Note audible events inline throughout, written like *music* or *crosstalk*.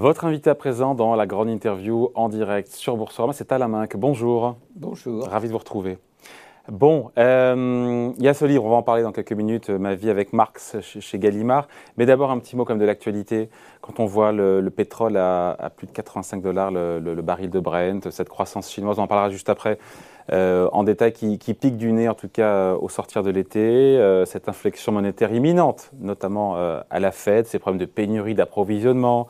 Votre invité à présent dans la grande interview en direct sur Boursorama, c'est Alain Minck. Bonjour. Bonjour. Ravi de vous retrouver. Bon, euh, il y a ce livre, on va en parler dans quelques minutes, Ma vie avec Marx chez, Gallimard. Mais d'abord un petit mot comme de l'actualité. Quand on voit le, pétrole à, plus de 85 dollars le, baril de Brent, cette croissance chinoise, on en parlera juste après, euh, en détail, qui, pique du nez en tout cas au sortir de l'été, euh, cette inflexion monétaire imminente, notamment à la Fed, ces problèmes de pénurie d'approvisionnement,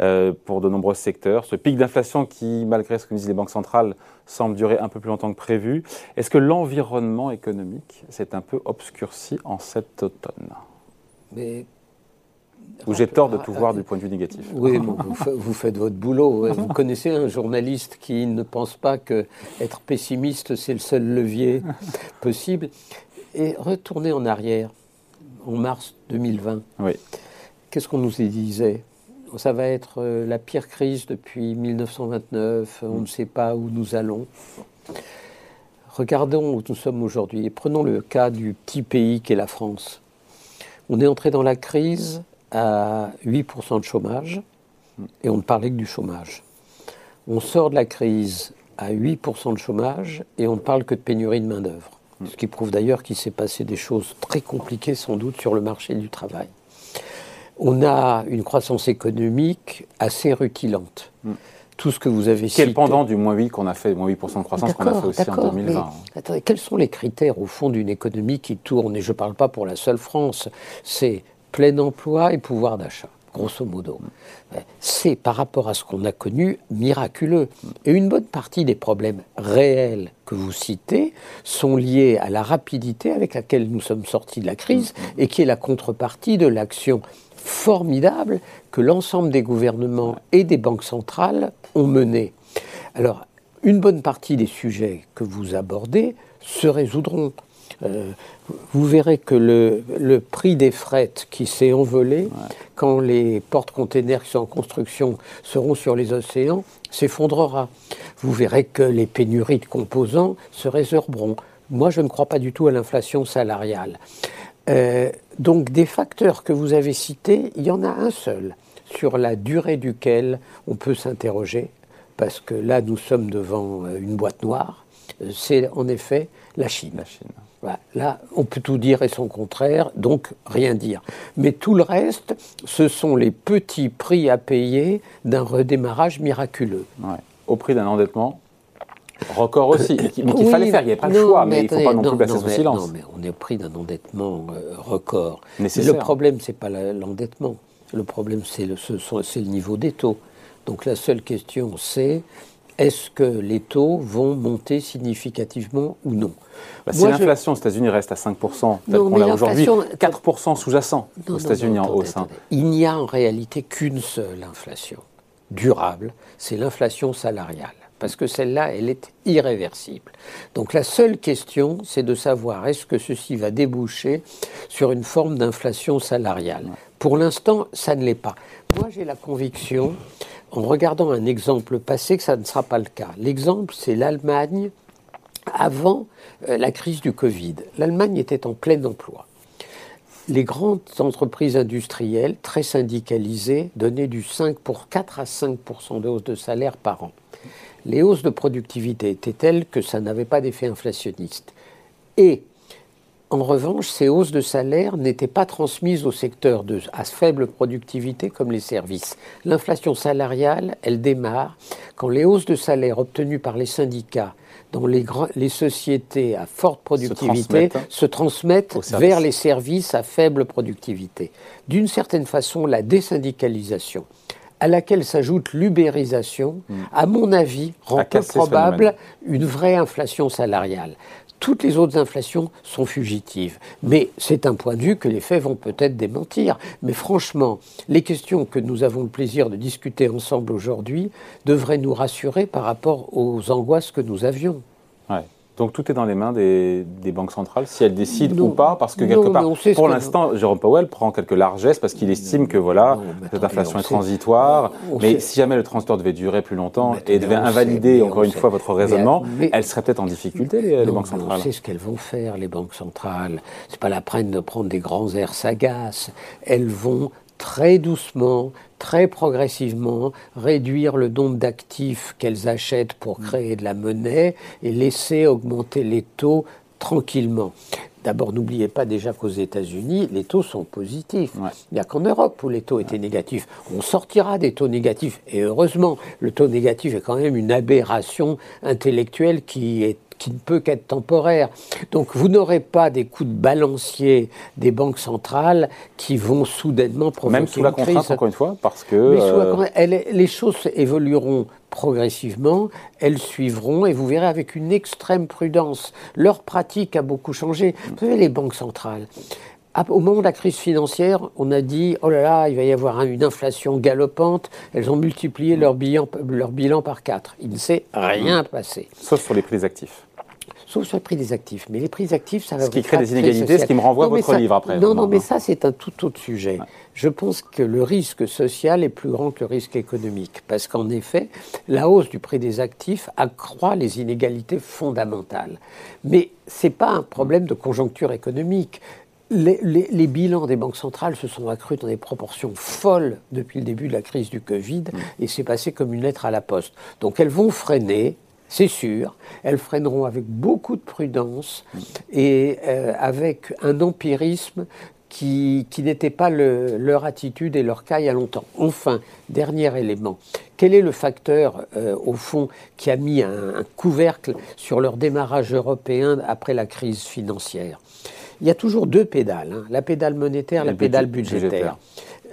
euh, pour de nombreux secteurs. Ce pic d'inflation qui, malgré ce que disent les banques centrales, semble durer un peu plus longtemps que prévu. Est-ce que l'environnement économique s'est un peu obscurci en cet automne? Mais ou j'ai tort de tout voir du point de vue négatif. Oui, vous, faites votre boulot. Vous connaissez un journaliste qui ne pense pas que être pessimiste, c'est le seul levier possible. Et retourner en arrière, en mars 2020, oui. qu'est-ce qu'on nous disait? Ça va être euh, la pire crise depuis 1929, on ne sait pas où nous allons. Regardons où nous sommes aujourd'hui et prenons le cas du petit pays qu'est la France. On est entré dans la crise à 8% de chômage et on ne parlait que du chômage. On sort de la crise à 8% de chômage et on ne parle que de pénurie de main-d'œuvre. Ce qui prouve d'ailleurs qu'il s'est passé des choses très compliquées sans doute sur le marché du travail on a une croissance économique assez rutilante. Hmm. Tout ce que vous avez cité. Quel pendant du moins 8 qu'on a fait, moins 8% de croissance qu'on a fait aussi en 2020 Attendez, quels sont les critères au fond d'une économie qui tourne? Et je ne parle pas pour la seule France. C'est plein emploi et pouvoir d'achat grosso modo. Hmm. C'est par rapport à ce qu'on a connu miraculeux. Hmm. Et une bonne partie des problèmes réels que vous citez sont liés à la rapidité avec laquelle nous sommes sortis de la crise et qui est la contrepartie de l'action formidable que l'ensemble des gouvernements et des banques centrales ont mené. Alors, une bonne partie des sujets que vous abordez se résoudront. Euh, vous verrez que le, prix des frettes qui s'est envolé quand les portes-containers qui sont en construction seront sur les océans s'effondrera. Vous verrez que les pénuries de composants se résorberont. Moi, je ne crois pas du tout à l'inflation salariale. Euh, donc des facteurs que vous avez cités, il y en a un seul sur la durée duquel on peut s'interroger, parce que là nous sommes devant euh, une boîte noire, euh, c'est en effet la Chine. La Chine. Là, on peut tout dire et son contraire, donc rien dire. Mais tout le reste, ce sont les petits prix à payer d'un redémarrage miraculeux. Au prix d'un endettement record aussi, mais qu'il fallait faire. Il n'y avait pas le choix, mais, il ne faut pas non, plus passer sous silence. Non, mais on est pris d'un endettement euh, record. Le problème, ce n'est pas l'endettement. Le problème, c'est le, le niveau des taux. Donc la seule question, c'est est-ce que les taux vont monter significativement ou non? Bah, Si l'inflation aux États-Unis reste à 5%, qu'on l'a aujourd'hui, 4% sous-jacent aux États-Unis en hausse. Hein. Il n'y a en réalité qu'une seule inflation durable, c'est l'inflation salariale parce que celle-là, elle est irréversible. Donc la seule question, c'est de savoir est-ce que ceci va déboucher sur une forme d'inflation salariale? Pour l'instant, ça ne l'est pas. Moi, j'ai la conviction, en regardant un exemple passé, que ça ne sera pas le cas. L'exemple, c'est l'Allemagne avant euh, la crise du Covid. L'Allemagne était en plein emploi. Les grandes entreprises industrielles, très syndicalisées, donnaient du 5 pour 4 à 5 de hausse de salaire par an les hausses de productivité étaient telles que ça n'avait pas d'effet inflationniste. Et en revanche, ces hausses de salaire n'étaient pas transmises au secteur de, à faible productivité comme les services. L'inflation salariale, elle démarre quand les hausses de salaire obtenues par les syndicats dans les, les sociétés à forte productivité se transmettent, vers les services à faible productivité. D'une certaine façon, la désyndicalisation à laquelle s'ajoute l'ubérisation, hmm. à mon avis, rend peu probable une vraie inflation salariale. Toutes les autres inflations sont fugitives. Mais c'est un point de vue que les faits vont peut-être démentir. Mais franchement, les questions que nous avons le plaisir de discuter ensemble aujourd'hui devraient nous rassurer par rapport aux angoisses que nous avions. Donc tout est dans les mains des, banques centrales, si elles décident ou pas, parce que quelque part, pour l'instant, Jérôme Powell prend quelques largesses parce qu'il estime que voilà, cette inflation est transitoire, mais si jamais le transitoire devait durer plus longtemps et devait invalider encore une fois votre raisonnement, elles seraient peut-être en difficulté, les, banques centrales. On sait ce qu'elles vont faire, les banques centrales. C'est pas la peine de prendre des grands airs sagaces. Elles vont très doucement, très progressivement, réduire le nombre d'actifs qu'elles achètent pour mm. créer de la monnaie et laisser augmenter les taux tranquillement. D'abord, n'oubliez pas déjà qu'aux États-Unis, les taux sont positifs. Il n'y a qu'en Europe où les taux étaient négatifs. On sortira des taux négatifs. Et heureusement, le taux négatif est quand même une aberration intellectuelle qui est qui ne peut qu'être temporaire. Donc vous n'aurez pas des coups de balancier des banques centrales qui vont soudainement provoquer Même sous la contrainte, encore une fois, parce que... Euh, les choses évolueront progressivement, elles suivront et vous verrez avec une extrême prudence. Leur pratique a beaucoup changé. Vous savez, les banques centrales, au moment de la crise financière, on a dit oh là là, il va y avoir une inflation galopante. Elles ont multiplié leur bilan, leur bilan par quatre. Il ne s'est rien passé. Sauf sur les prix des actifs sauf sur le prix des actifs. Mais les prix des actifs, ça va Ce qui crée des inégalités, ce qui me renvoie à votre livre après. Non, non, mais ça, c'est un tout autre sujet. Je pense que le risque social est plus grand que le risque économique. Parce qu'en effet, la hausse du prix des actifs accroît les inégalités fondamentales. Mais ce n'est pas un problème de conjoncture économique. Les, les, bilans des banques centrales se sont accrus dans des proportions folles depuis le début de la crise du Covid mm. et c'est passé comme une lettre à la poste. Donc elles vont freiner c'est sûr. Elles freineront avec beaucoup de prudence et euh, avec un empirisme qui, n'était pas leur attitude et leur cas il y a longtemps. Enfin, dernier élément. Quel est le facteur, euh, au fond, qui a mis un, couvercle sur leur démarrage européen après la crise financière? Il y a toujours deux pédales, hein. la pédale monétaire, la pédale budgétaire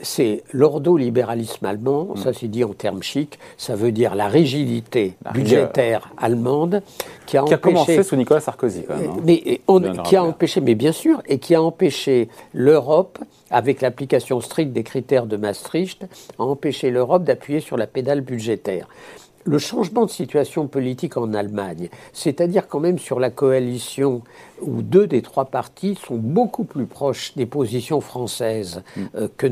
c'est l'ordolibéralisme allemand, mm. ça c'est dit en termes chics, ça veut dire la rigidité budgétaire allemande qui a, qui a commencé sous Nicolas Sarkozy quand même. Hein. mais qui a empêché, mais bien sûr, et qui a empêché l'Europe, avec l'application stricte des critères de Maastricht, a empêché l'Europe d'appuyer sur la pédale budgétaire le changement de situation politique en Allemagne, c'est-à-dire quand même sur la coalition où deux des trois partis sont beaucoup plus proches des positions françaises mm. euh, que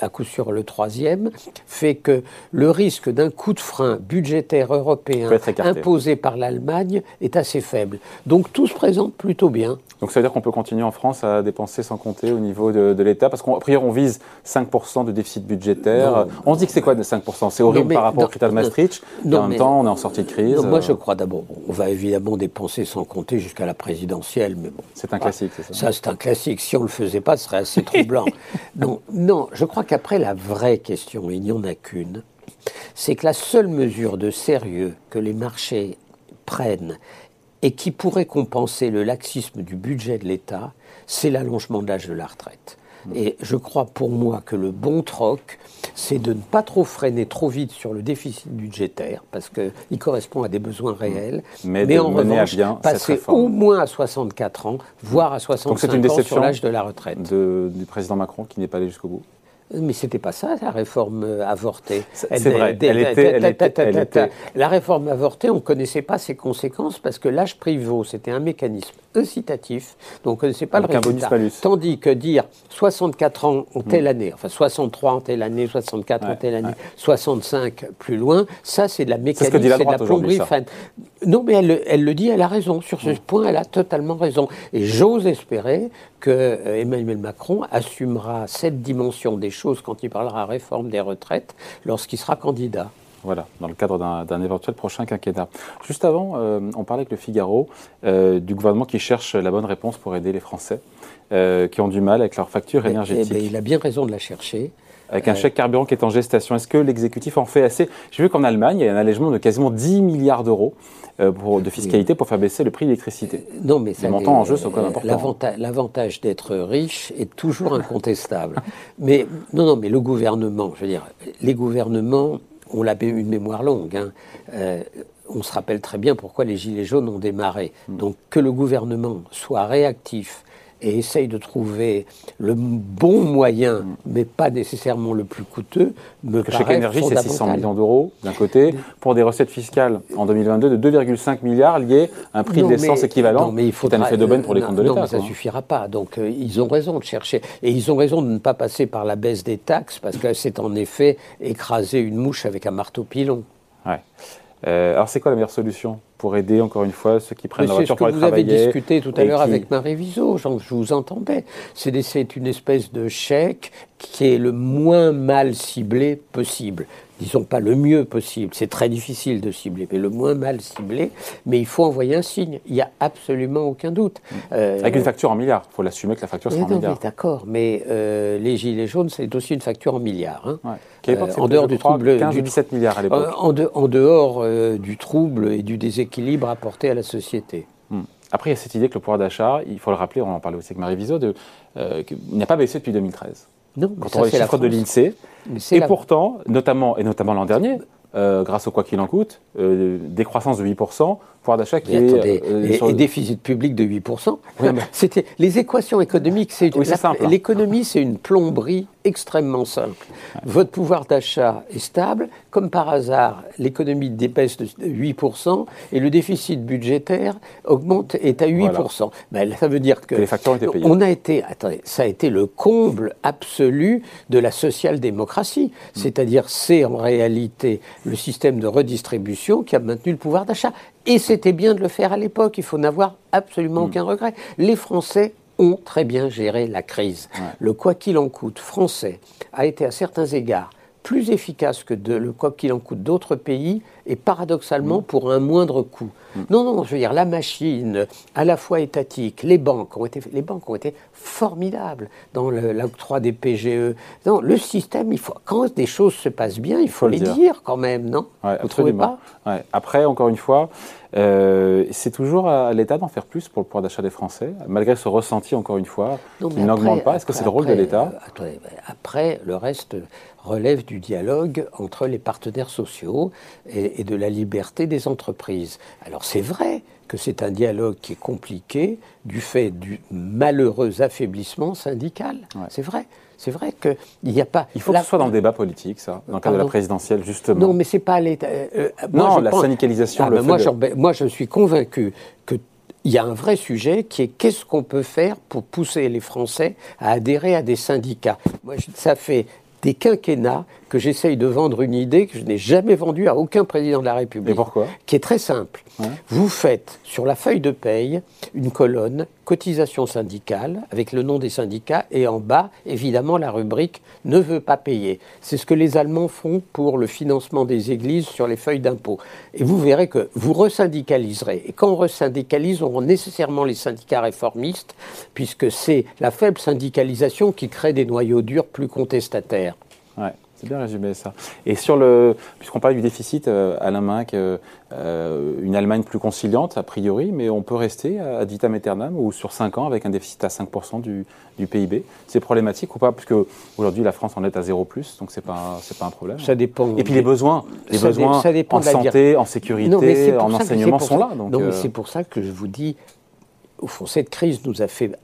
à coup sûr le troisième, fait que le risque d'un coup de frein budgétaire européen imposé par l'Allemagne est assez faible. Donc tout se présente plutôt bien. Donc ça veut dire qu'on peut continuer en France à dépenser sans compter au niveau de, l'État Parce qu'à priori, on vise 5% de déficit budgétaire. on se dit que c'est quoi de 5% C'est horrible par rapport au critère de Maastricht. en même temps, on est en sortie de crise. moi, je crois d'abord, on va évidemment dépenser sans compter jusqu'à la présidentielle. Mais bon. C'est un classique, c'est ça Ça, c'est un classique. Si on ne le faisait pas, ce serait assez troublant. *laughs* non, non, je crois qu'après, la vraie question, il n'y en a qu'une, c'est que la seule mesure de sérieux que les marchés prennent et qui pourrait compenser le laxisme du budget de l'État, c'est l'allongement de l'âge de la retraite. Mm. Et je crois pour moi que le bon troc, c'est de ne pas trop freiner trop vite sur le déficit budgétaire, parce qu'il correspond à des besoins mm. réels, mais, en revanche, bien passer au moins à 64 ans, voire à 65 ans sur l'âge de la retraite. du président Macron qui n'est pas allé jusqu'au bout? Mais c'était pas ça, la réforme avortée. C'est vrai, elle était, La réforme avortée, on ne connaissait pas ses conséquences parce que l'âge privot, c'était un mécanisme incitatif, donc on ne connaissait pas le résultat. Tandis que dire 64 ans en telle hmm. année, enfin 63 en telle année, 64 en telle année, 65 plus loin, ça c'est de la mécanique, c'est de la plomberie. Non, mais elle, elle, le dit, elle a raison. Sur ce point, elle a totalement raison. Et j'ose espérer que euh, Emmanuel Macron assumera cette dimension des choses quand il parlera réforme des retraites lorsqu'il sera candidat. Voilà, dans le cadre d'un éventuel prochain quinquennat. Juste avant, euh, on parlait avec le Figaro euh, du gouvernement qui cherche la bonne réponse pour aider les Français qui ont du mal avec leurs factures énergétiques. Eh il a bien raison de la chercher avec un chèque carburant qui est en gestation. Est-ce que l'exécutif en fait assez? J'ai vu qu'en Allemagne, il y a un allègement de quasiment 10 milliards d'euros euh, de fiscalité pour faire baisser le prix de l'électricité. Non, mais les montants en jeu sont quand même importants. L'avantage d'être riche est toujours incontestable. mais non, non, mais le gouvernement, je veux dire, les gouvernements ont la, une mémoire longue. Hein. Euh, on se rappelle très bien pourquoi les Gilets jaunes ont démarré. Hmm. Donc que le gouvernement soit réactif et essaye de trouver le bon moyen, mais pas nécessairement le plus coûteux, me que Chaque énergie, c'est 600 millions d'euros d'un côté, pour des recettes fiscales en 2022 de 2,5 milliards liés à un prix de l'essence équivalent. Non, mais il faut un effet d'aubaine pour les comptes de l'État. Non, mais ça ne suffira pas. Donc euh, ils ont raison de chercher. Et ils ont raison de ne pas passer par la baisse des taxes, parce que c'est en effet écraser une mouche avec un marteau pilon. Ouais. Alors, c'est quoi la meilleure solution pour aider, encore une fois, ceux qui prennent la voiture pour aller travailler C'est ce que vous avez discuté tout à l'heure avec Marie Viseau, je vous entendais. C'est une espèce de chèque qui est le moins mal ciblé possible disons pas le mieux possible, c'est très difficile de cibler, mais le moins mal ciblé, mais il faut envoyer un signe, il n'y a absolument aucun doute. Euh, Avec une facture en milliards, il faut l'assumer que la facture sera en milliards. D'accord, mais euh, les Gilets jaunes, c'est aussi une facture en milliards. Hein. Euh, en dehors du trouble. 15 17 milliards à l'époque. En, dehors du trouble et du déséquilibre apporté à la société. Hmm. Après, il y a cette idée que le pouvoir d'achat, il faut le rappeler, on en parlait aussi avec Marie de, il n'a pas baissé depuis 2013. Non, Quand on les chiffres de l'INSEE, et pourtant, notamment, et notamment l'an dernier, euh, grâce au quoi qu'il en coûte, euh, décroissance de 8%, pouvoir d'achat qui est... Euh, et, déficit public de 8%. *laughs* C'était Les équations économiques, c'est l'économie, c'est une plomberie extrêmement simple. Votre pouvoir d'achat est stable, comme par hasard, l'économie dépasse de 8% et le déficit budgétaire augmente, est à 8%. Ben, ça veut dire que... les facteurs étaient payés. On a été, attendez, ça a été le comble absolu de la social-démocratie. Mm. C'est-à-dire, c'est en réalité le système de redistribution qui a maintenu le pouvoir d'achat. Et c'était bien de le faire à l'époque, il faut n'avoir absolument mm. aucun regret. Les Français ont très bien géré la crise. Le quoi qu'il en coûte français a été à certains égards plus efficace que de, le quoi qu'il en coûte d'autres pays et paradoxalement mm. pour un moindre coût. Mm. Non, non, je veux dire, la machine, à la fois étatique, les banques ont été, les banques ont été formidables dans l'octroi des PGE. Non, le système, il faut, quand des choses se passent bien, il faut, les dire. quand même, non? Ouais, Vous trouvez pas? Après, encore une fois, euh, c'est toujours à l'État d'en faire plus pour le pouvoir d'achat des Français, malgré ce ressenti, encore une fois, qui n'augmente pas. Est-ce que c'est le rôle de l'État? euh, Après, le reste relève du dialogue entre les partenaires sociaux et, de la liberté des entreprises. Alors c'est vrai que c'est un dialogue qui est compliqué du fait du malheureux affaiblissement syndical. C'est vrai. C'est vrai qu'il n'y a pas. Il faut que ce soit dans le débat politique, ça, dans le cadre de la présidentielle, justement. Non, mais c'est pas l'État. Euh, euh, non, la syndicalisation. Ah, le moi, moi, je suis convaincu qu'il y a un vrai sujet qui est qu'est-ce qu'on peut faire pour pousser les Français à adhérer à des syndicats. Moi, ça fait des quinquennats que j'essaye de vendre une idée que je n'ai jamais vendue à aucun président de la République. Et pourquoi? Qui est très simple. Vous faites sur la feuille de paye une colonne cotisation syndicale avec le nom des syndicats et en bas, évidemment, la rubrique ne veut pas payer. C'est ce que les Allemands font pour le financement des églises sur les feuilles d'impôt. Et vous verrez que vous resyndicaliserez. Et quand on resyndicalise, on rend nécessairement les syndicats réformistes, puisque c'est la faible syndicalisation qui crée des noyaux durs plus contestataires. Ouais. C'est bien résumé ça. Et sur le, puisqu'on parle du déficit, euh, Alain Minck, euh, euh, une Allemagne plus conciliante a priori, mais on peut rester à, vitam aeternam ou sur 5 ans avec un déficit à 5% du, du, PIB. C'est problématique ou pas Puisque aujourd'hui la France en est à 0 donc c'est pas c'est pas un problème. Ça dépend. Et puis les besoins, les besoins en santé, en sécurité, en enseignement sont là. Donc non, mais c'est pour ça que je vous dis, au fond, cette crise nous a fait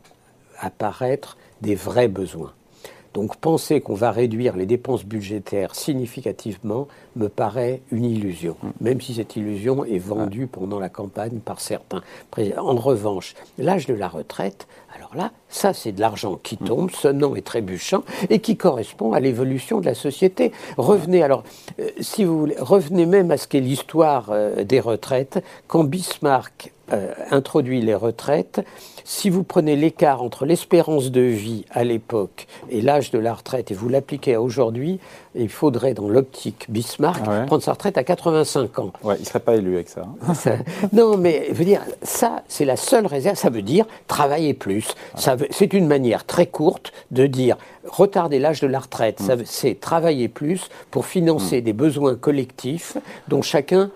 apparaître des vrais besoins. Donc penser qu'on va réduire les dépenses budgétaires significativement me paraît une illusion, mm. même si cette illusion est vendue pendant la campagne par certains. En revanche, l'âge de la retraite, alors là, ça c'est de l'argent qui tombe, sonnant et trébuchant, et qui correspond à l'évolution de la société. Revenez alors, euh, si vous revenez même à ce qu'est l'histoire euh, des retraites. Quand Bismarck euh, introduit les retraites, si vous prenez l'écart entre l'espérance de vie à l'époque et l'âge de la retraite et vous l'appliquez à aujourd'hui, il faudrait, dans l'optique Bismarck, prendre sa retraite à 85 ans. Ouais, il ne serait pas élu avec ça. Hein. *laughs* non, mais je veux dire, ça, c'est la seule réserve. Ça veut dire travailler plus. C'est une manière très courte de dire retarder l'âge de la retraite. Mm. C'est travailler plus pour financer mm. des besoins collectifs dont chacun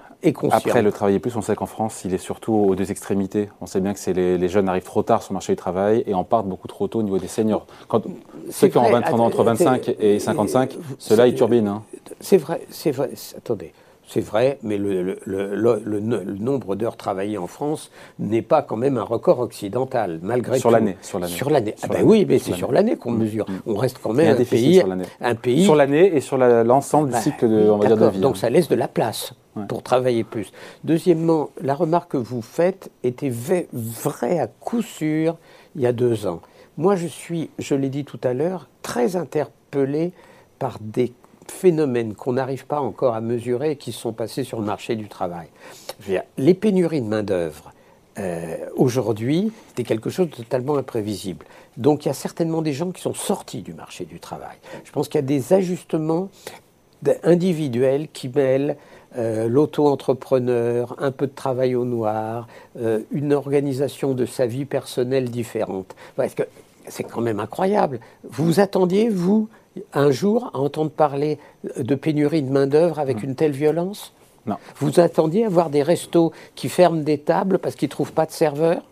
après, le travailler plus, on sait qu'en France, il est surtout aux deux extrémités. On sait bien que les, les, jeunes arrivent trop tard sur le marché du travail et en partent beaucoup trop tôt au niveau des seniors. Quand, ceux qui ont entre 25 et 55, ceux-là, ils turbinent. Hein. C'est vrai, c'est vrai. Attendez. C'est vrai, mais le, le, nombre d'heures travaillées en France n'est pas quand même un record occidental, malgré sur l'année, sur l'année. Sur l'année. Ah ben oui, mais c'est sur l'année qu'on mm. mesure. Mm. On reste quand même un, pays, un pays. Sur l'année et sur l'ensemble du bah, cycle de, on va dire, de vie. Donc hein. ça laisse de la place pour travailler plus. Deuxièmement, la remarque que vous faites était vraie à coup sûr il y a deux ans. Moi, je suis, je l'ai dit tout à l'heure, très interpellé par des phénomènes qu'on n'arrive pas encore à mesurer et qui sont passés sur le marché du travail. les pénuries de main-d'œuvre, euh, aujourd'hui, c'était quelque chose de totalement imprévisible. Donc il y a certainement des gens qui sont sortis du marché du travail. Je pense qu'il y a des ajustements individuels qui mêlent euh, l'auto-entrepreneur, un peu de travail au noir, euh, une organisation de sa vie personnelle différente. Parce que c'est quand même incroyable. Vous attendiez, vous, un jour, à entendre parler de pénurie de main-d'œuvre avec mmh. une telle violence? Non. Vous attendiez à voir des restos qui ferment des tables parce qu'ils ne trouvent pas de serveurs?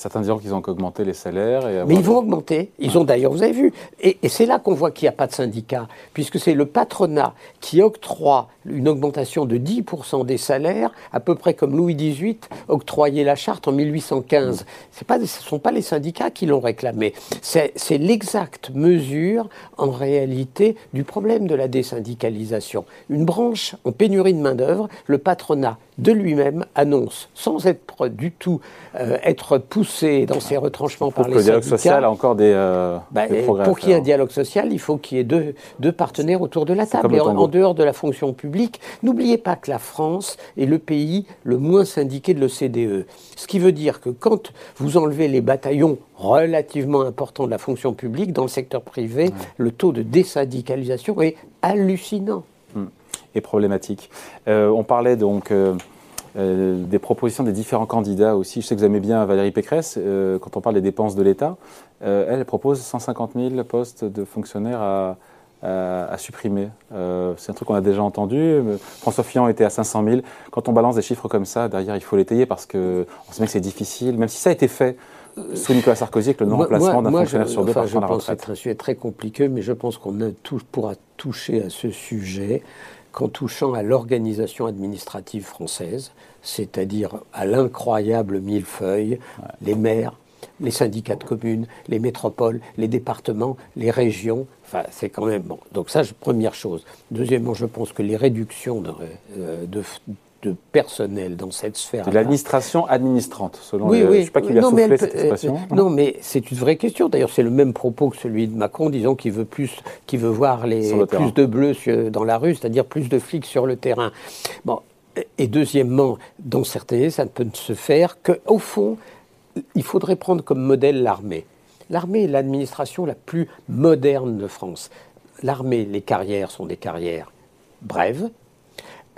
Certains diront qu'ils ont augmenté les salaires. Mais ils vont augmenter. Ils ont d'ailleurs, vous avez vu. Et, c'est là qu'on voit qu'il n'y a pas de syndicat, puisque c'est le patronat qui octroie une augmentation de 10% des salaires, à peu près comme Louis XVIII octroyait la charte en 1815. Pas, ce ne sont pas les syndicats qui l'ont réclamé. C'est l'exacte mesure, en réalité, du problème de la désyndicalisation. Une branche en pénurie de main-d'œuvre, le patronat de lui-même annonce, sans être du tout euh, être poussé dans ses retranchements par les le dialogue social a encore des, euh, bah, Pour qu'il y ait un dialogue social, il faut qu'il y ait deux, deux, partenaires autour de la table. Et en, dehors de la fonction publique, n'oubliez pas que la France est le pays le moins syndiqué de l'OCDE. Ce qui veut dire que quand vous enlevez les bataillons relativement importants de la fonction publique, dans le secteur privé, le taux de désyndicalisation est hallucinant. Hmm et problématique. Euh, on parlait donc euh, euh, des propositions des différents candidats aussi. Je sais que vous aimez bien Valérie Pécresse, quand on parle des dépenses de l'État. elle propose 150 000 postes de fonctionnaires à, à, supprimer. c'est un truc qu'on a déjà entendu. François Fillon était à 500 000. Quand on balance des chiffres comme ça, derrière, il faut l'étayer parce qu'on sait bien que c'est difficile, même si ça a été fait sous Nicolas Sarkozy avec le non-remplacement d'un fonctionnaire sur deux enfin, par je pense que C'est un sujet très compliqué, mais je pense qu'on pourra toucher à ce sujet qu'en touchant à l'organisation administrative française, c'est-à-dire à, l'incroyable millefeuille, les maires, les syndicats de communes, les métropoles, les départements, les régions. Enfin, c'est quand même bon. Donc ça, première chose. Deuxièmement, je pense que les réductions de, euh, de, de personnel dans cette sphère. De l'administration administrante, selon oui, oui. Je ne sais pas qui lui a non, soufflé cette expression. Euh, non, mais c'est une vraie question. D'ailleurs, c'est le même propos que celui de Macron, disant qu'il veut plus, qu'il veut voir les plus de bleus dans la rue, c'est-à-dire plus de flics sur le terrain. Bon. Et deuxièmement, dans certains, ça ne peut se faire qu'au fond, il faudrait prendre comme modèle l'armée. L'armée est l'administration la plus moderne de France. L'armée, les carrières sont des carrières brèves,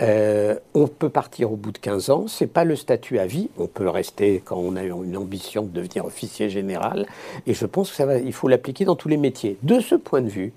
euh, on peut partir au bout de 15 ans, ce n'est pas le statut à vie, on peut rester quand on a une ambition de devenir officier général, et je pense qu'il faut l'appliquer dans tous les métiers. De ce point de vue,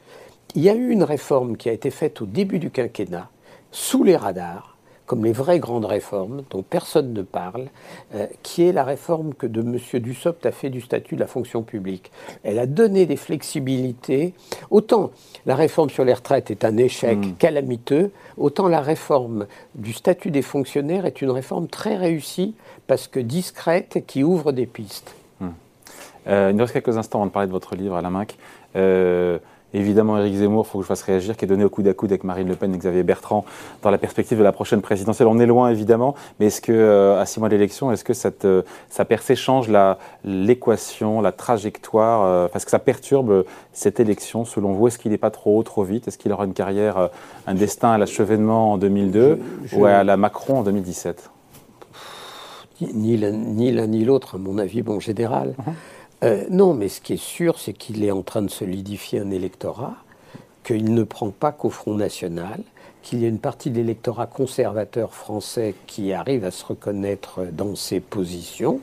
il y a eu une réforme qui a été faite au début du quinquennat, sous les radars, comme les vraies grandes réformes dont personne ne parle, euh, qui est la réforme que de M. Dussopt a fait du statut de la fonction publique. Elle a donné des flexibilités. Autant la réforme sur les retraites est un échec hmm. calamiteux, autant la réforme du statut des fonctionnaires est une réforme très réussie parce que discrète et qui ouvre des pistes. Hmm. Euh, il nous reste quelques instants avant de parler de votre livre à la main. Euh, évidemment Éric Zemmour, il faut que je fasse réagir, qui est donné au coude à coude avec Marine Le Pen et Xavier Bertrand dans la perspective de la prochaine présidentielle. On est loin évidemment, mais est-ce que euh, à six mois d'élection, est-ce que cette, euh, sa percée change l'équation, la, trajectoire euh, Est-ce que ça perturbe cette élection selon vous? Est-ce qu'il n'est pas trop haut, trop vite? Est-ce qu'il aura une carrière, un destin à l'achevènement en 2002 ou à la Macron en 2017 ni l'un ni l'autre, à mon avis, bon général. Uh-huh. Euh, non, mais ce qui est sûr, c'est qu'il est en train de solidifier un électorat, qu'il ne prend pas qu'au Front National, qu'il y a une partie de l'électorat conservateur français qui arrive à se reconnaître dans ses positions,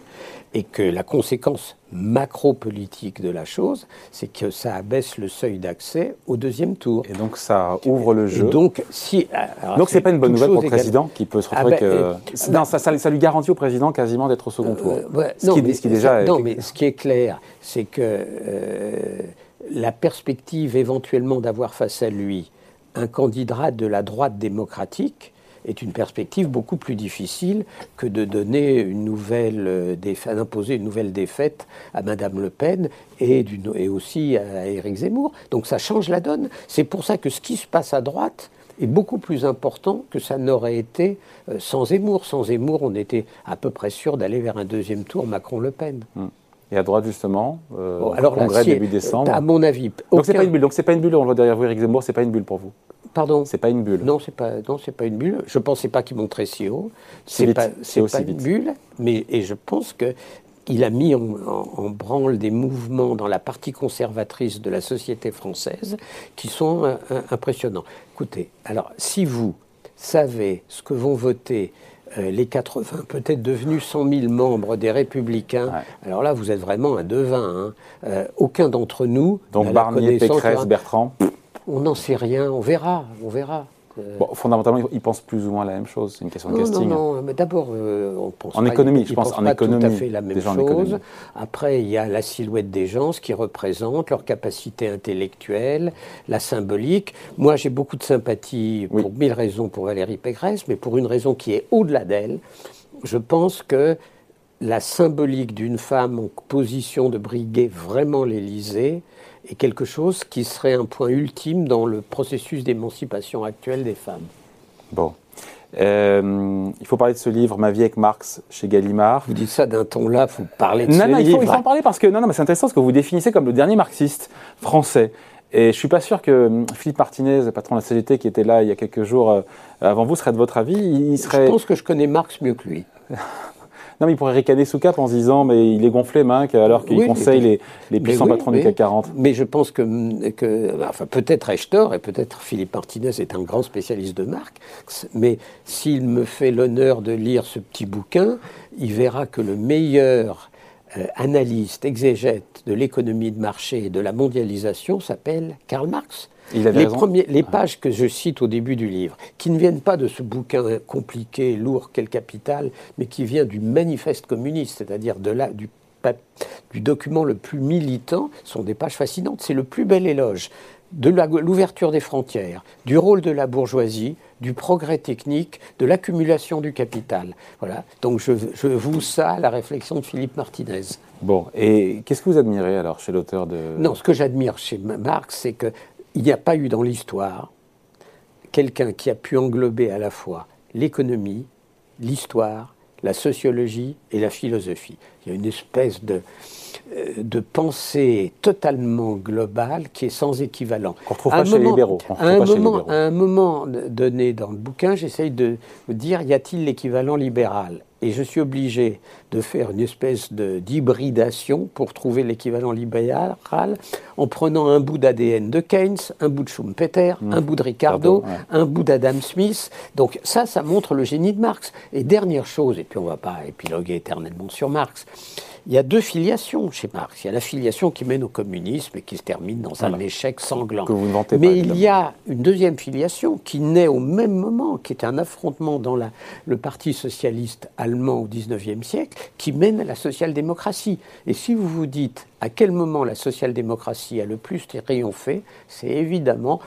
et que la conséquence macro-politique de la chose, c'est que ça abaisse le seuil d'accès au deuxième tour. Et donc ça ouvre le jeu. donc si donc c'est pas une bonne nouvelle pour le président qui peut se ah retrouver ben, que non ça, ça, lui garantit au président quasiment d'être au second tour. Euh, ce, non, qui, mais, déjà non mais ce qui est clair, c'est que euh, la perspective éventuellement d'avoir face à lui un candidat de la droite démocratique est une perspective beaucoup plus difficile que de donner une nouvelle euh, d'imposer une nouvelle défaite à Madame Le Pen et, et aussi à Éric Zemmour. Donc ça change la donne. C'est pour ça que ce qui se passe à droite est beaucoup plus important que ça n'aurait été euh, sans Zemmour. Sans Zemmour, on était à peu près sûr d'aller vers un deuxième tour Macron-Le Pen. Hum. Et à droite, justement, euh, alors congrès début décembre. À mon avis. Donc c'est pas une bulle. Donc c'est pas une bulle. On voit derrière vous, Eric Zemmour. C'est pas une bulle pour vous. Pardon. C'est pas une bulle. Non, c'est pas. Non, c'est pas une bulle. Je pensais pas qu'il monterait si haut. C'est pas. C'est pas une bulle. Mais et je pense que il a mis en, branle des mouvements dans la partie conservatrice de la société française qui sont euh, impressionnants. Écoutez, alors si vous savez ce que vont voter euh, les 80, peut-être devenus 100 000 membres des Républicains, alors là, vous êtes vraiment un devin. Hein. Euh, aucun d'entre nous. Donc Barnier, Pécresse, Bertrand On n'en sait rien, on verra, on verra. Euh, fondamentalement, ils pensent plus ou moins la même chose. C'est une question de casting. Non, non, mais d'abord, euh, on pense en économie, je pense en économie, tout à fait la même chose. Après, il y a la silhouette des gens, ce qui représente leur capacité intellectuelle, la symbolique. Moi, j'ai beaucoup de sympathie pour mille raisons pour Valérie Pécresse, mais pour une raison qui est au-delà d'elle. Je pense que la symbolique d'une femme en position de briguer vraiment l'Élysée est quelque chose qui serait un point ultime dans le processus d'émancipation actuel des femmes. Bon. Euh, il faut parler de ce livre, Ma vie avec Marx, chez Gallimard. Vous dites ça d'un ton là, vous parlez de non, ce non, livre. Il faut, il faut en parler parce que non, non, mais c'est intéressant ce que vous définissez comme le dernier marxiste français. Et je suis pas sûr que hum, Philippe Martinez, patron de la CGT, qui était là il y a quelques jours euh, avant vous, serait de votre avis. Il serait... Je pense que je connais Marx mieux que lui. *laughs* Non, mais il pourrait ricaner sous cap en se disant, mais il est gonflé, Minc, alors qu'il conseille les, les, puissants patrons du CAC 40. Mais je pense que, que enfin, peut-être ai-je tort, et peut-être Philippe Martinez est un grand spécialiste de Marx, mais s'il me fait l'honneur de lire ce petit bouquin, il verra que le meilleur euh, analyste, exégète de l'économie de marché et de la mondialisation s'appelle Karl Marx. Les, premiers, les pages que je cite au début du livre, qui ne viennent pas de ce bouquin compliqué, lourd quel capital, mais qui vient du manifeste communiste, c'est-à-dire de la, du, du document le plus militant, sont des pages fascinantes. C'est le plus bel éloge de l'ouverture des frontières, du rôle de la bourgeoisie, du progrès technique, de l'accumulation du capital. Voilà. Donc je, je vous ça la réflexion de Philippe Martinez. Bon, et qu'est-ce que vous admirez alors chez l'auteur de... Non, ce que j'admire chez Marx, c'est que il n'y a pas eu dans l'histoire quelqu'un qui a pu englober à la fois l'économie, l'histoire, la sociologie et la philosophie. Il y a une espèce de, de pensée totalement globale qui est sans équivalent. Qu'on retrouve pas chez les libéraux. À un, moment, à un moment donné dans le bouquin, j'essaye de dire, y a-t-il l'équivalent libéral? Et je suis obligé de faire une espèce d'hybridation pour trouver l'équivalent libéral en prenant un bout d'ADN de Keynes, un bout de Schumpeter, mmh. un bout de Ricardo, un bout d'Adam Smith. Donc ça, ça montre le génie de Marx. Et dernière chose, et puis on ne va pas épiloguer éternellement sur Marx, il y a deux filiations chez Marx. Il y a la filiation qui mène au communisme et qui se termine dans un échec sanglant. Mais il y a une deuxième filiation qui naît au même moment, qui est un affrontement dans la, le Parti socialiste allemand au XIXe siècle, qui mène à la social-démocratie. Et si vous vous dites à quel moment la social-démocratie a le plus triomphé, c'est évidemment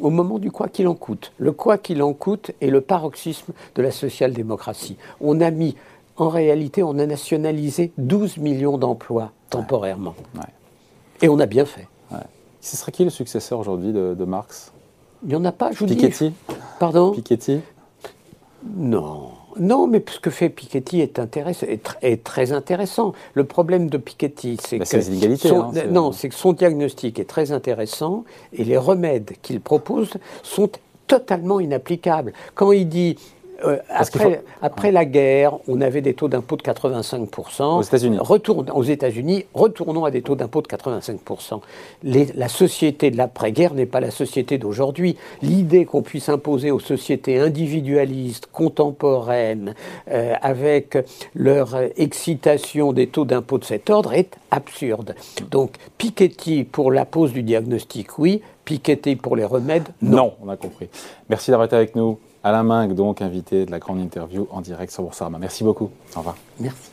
au moment du quoi qu'il en coûte. Le quoi qu'il en coûte est le paroxysme de la social-démocratie. On a mis en réalité, on a nationalisé 12 millions d'emplois temporairement. Et on a bien fait. Ce serait qui le successeur aujourd'hui de, Marx? Il n'y en a pas, je vous Piketty? Pardon? Piketty? Non. Non, mais ce que fait Piketty est, intéressant, est, très intéressant. Le problème de Piketty, c'est bah, que, son, hein, non, c'est que son diagnostic est très intéressant et les remèdes qu'il propose sont totalement inapplicables. Quand il dit euh, après, après la guerre, on avait des taux d'impôt de 85%. Aux États-Unis. Retourne, aux États-Unis, retournons à des taux d'impôt de 85%. la société de l'après-guerre n'est pas la société d'aujourd'hui. L'idée qu'on puisse imposer aux sociétés individualistes, contemporaines, euh, avec leur excitation des taux d'impôt de cet ordre est absurde. Donc, Piketty pour la pose du diagnostic, oui. Piketty pour les remèdes, non. Non, on a compris. Merci d'avoir été avec nous. Alain Mingue, donc invité de la grande interview en direct sur Boursorama. Merci beaucoup. Au revoir. Merci.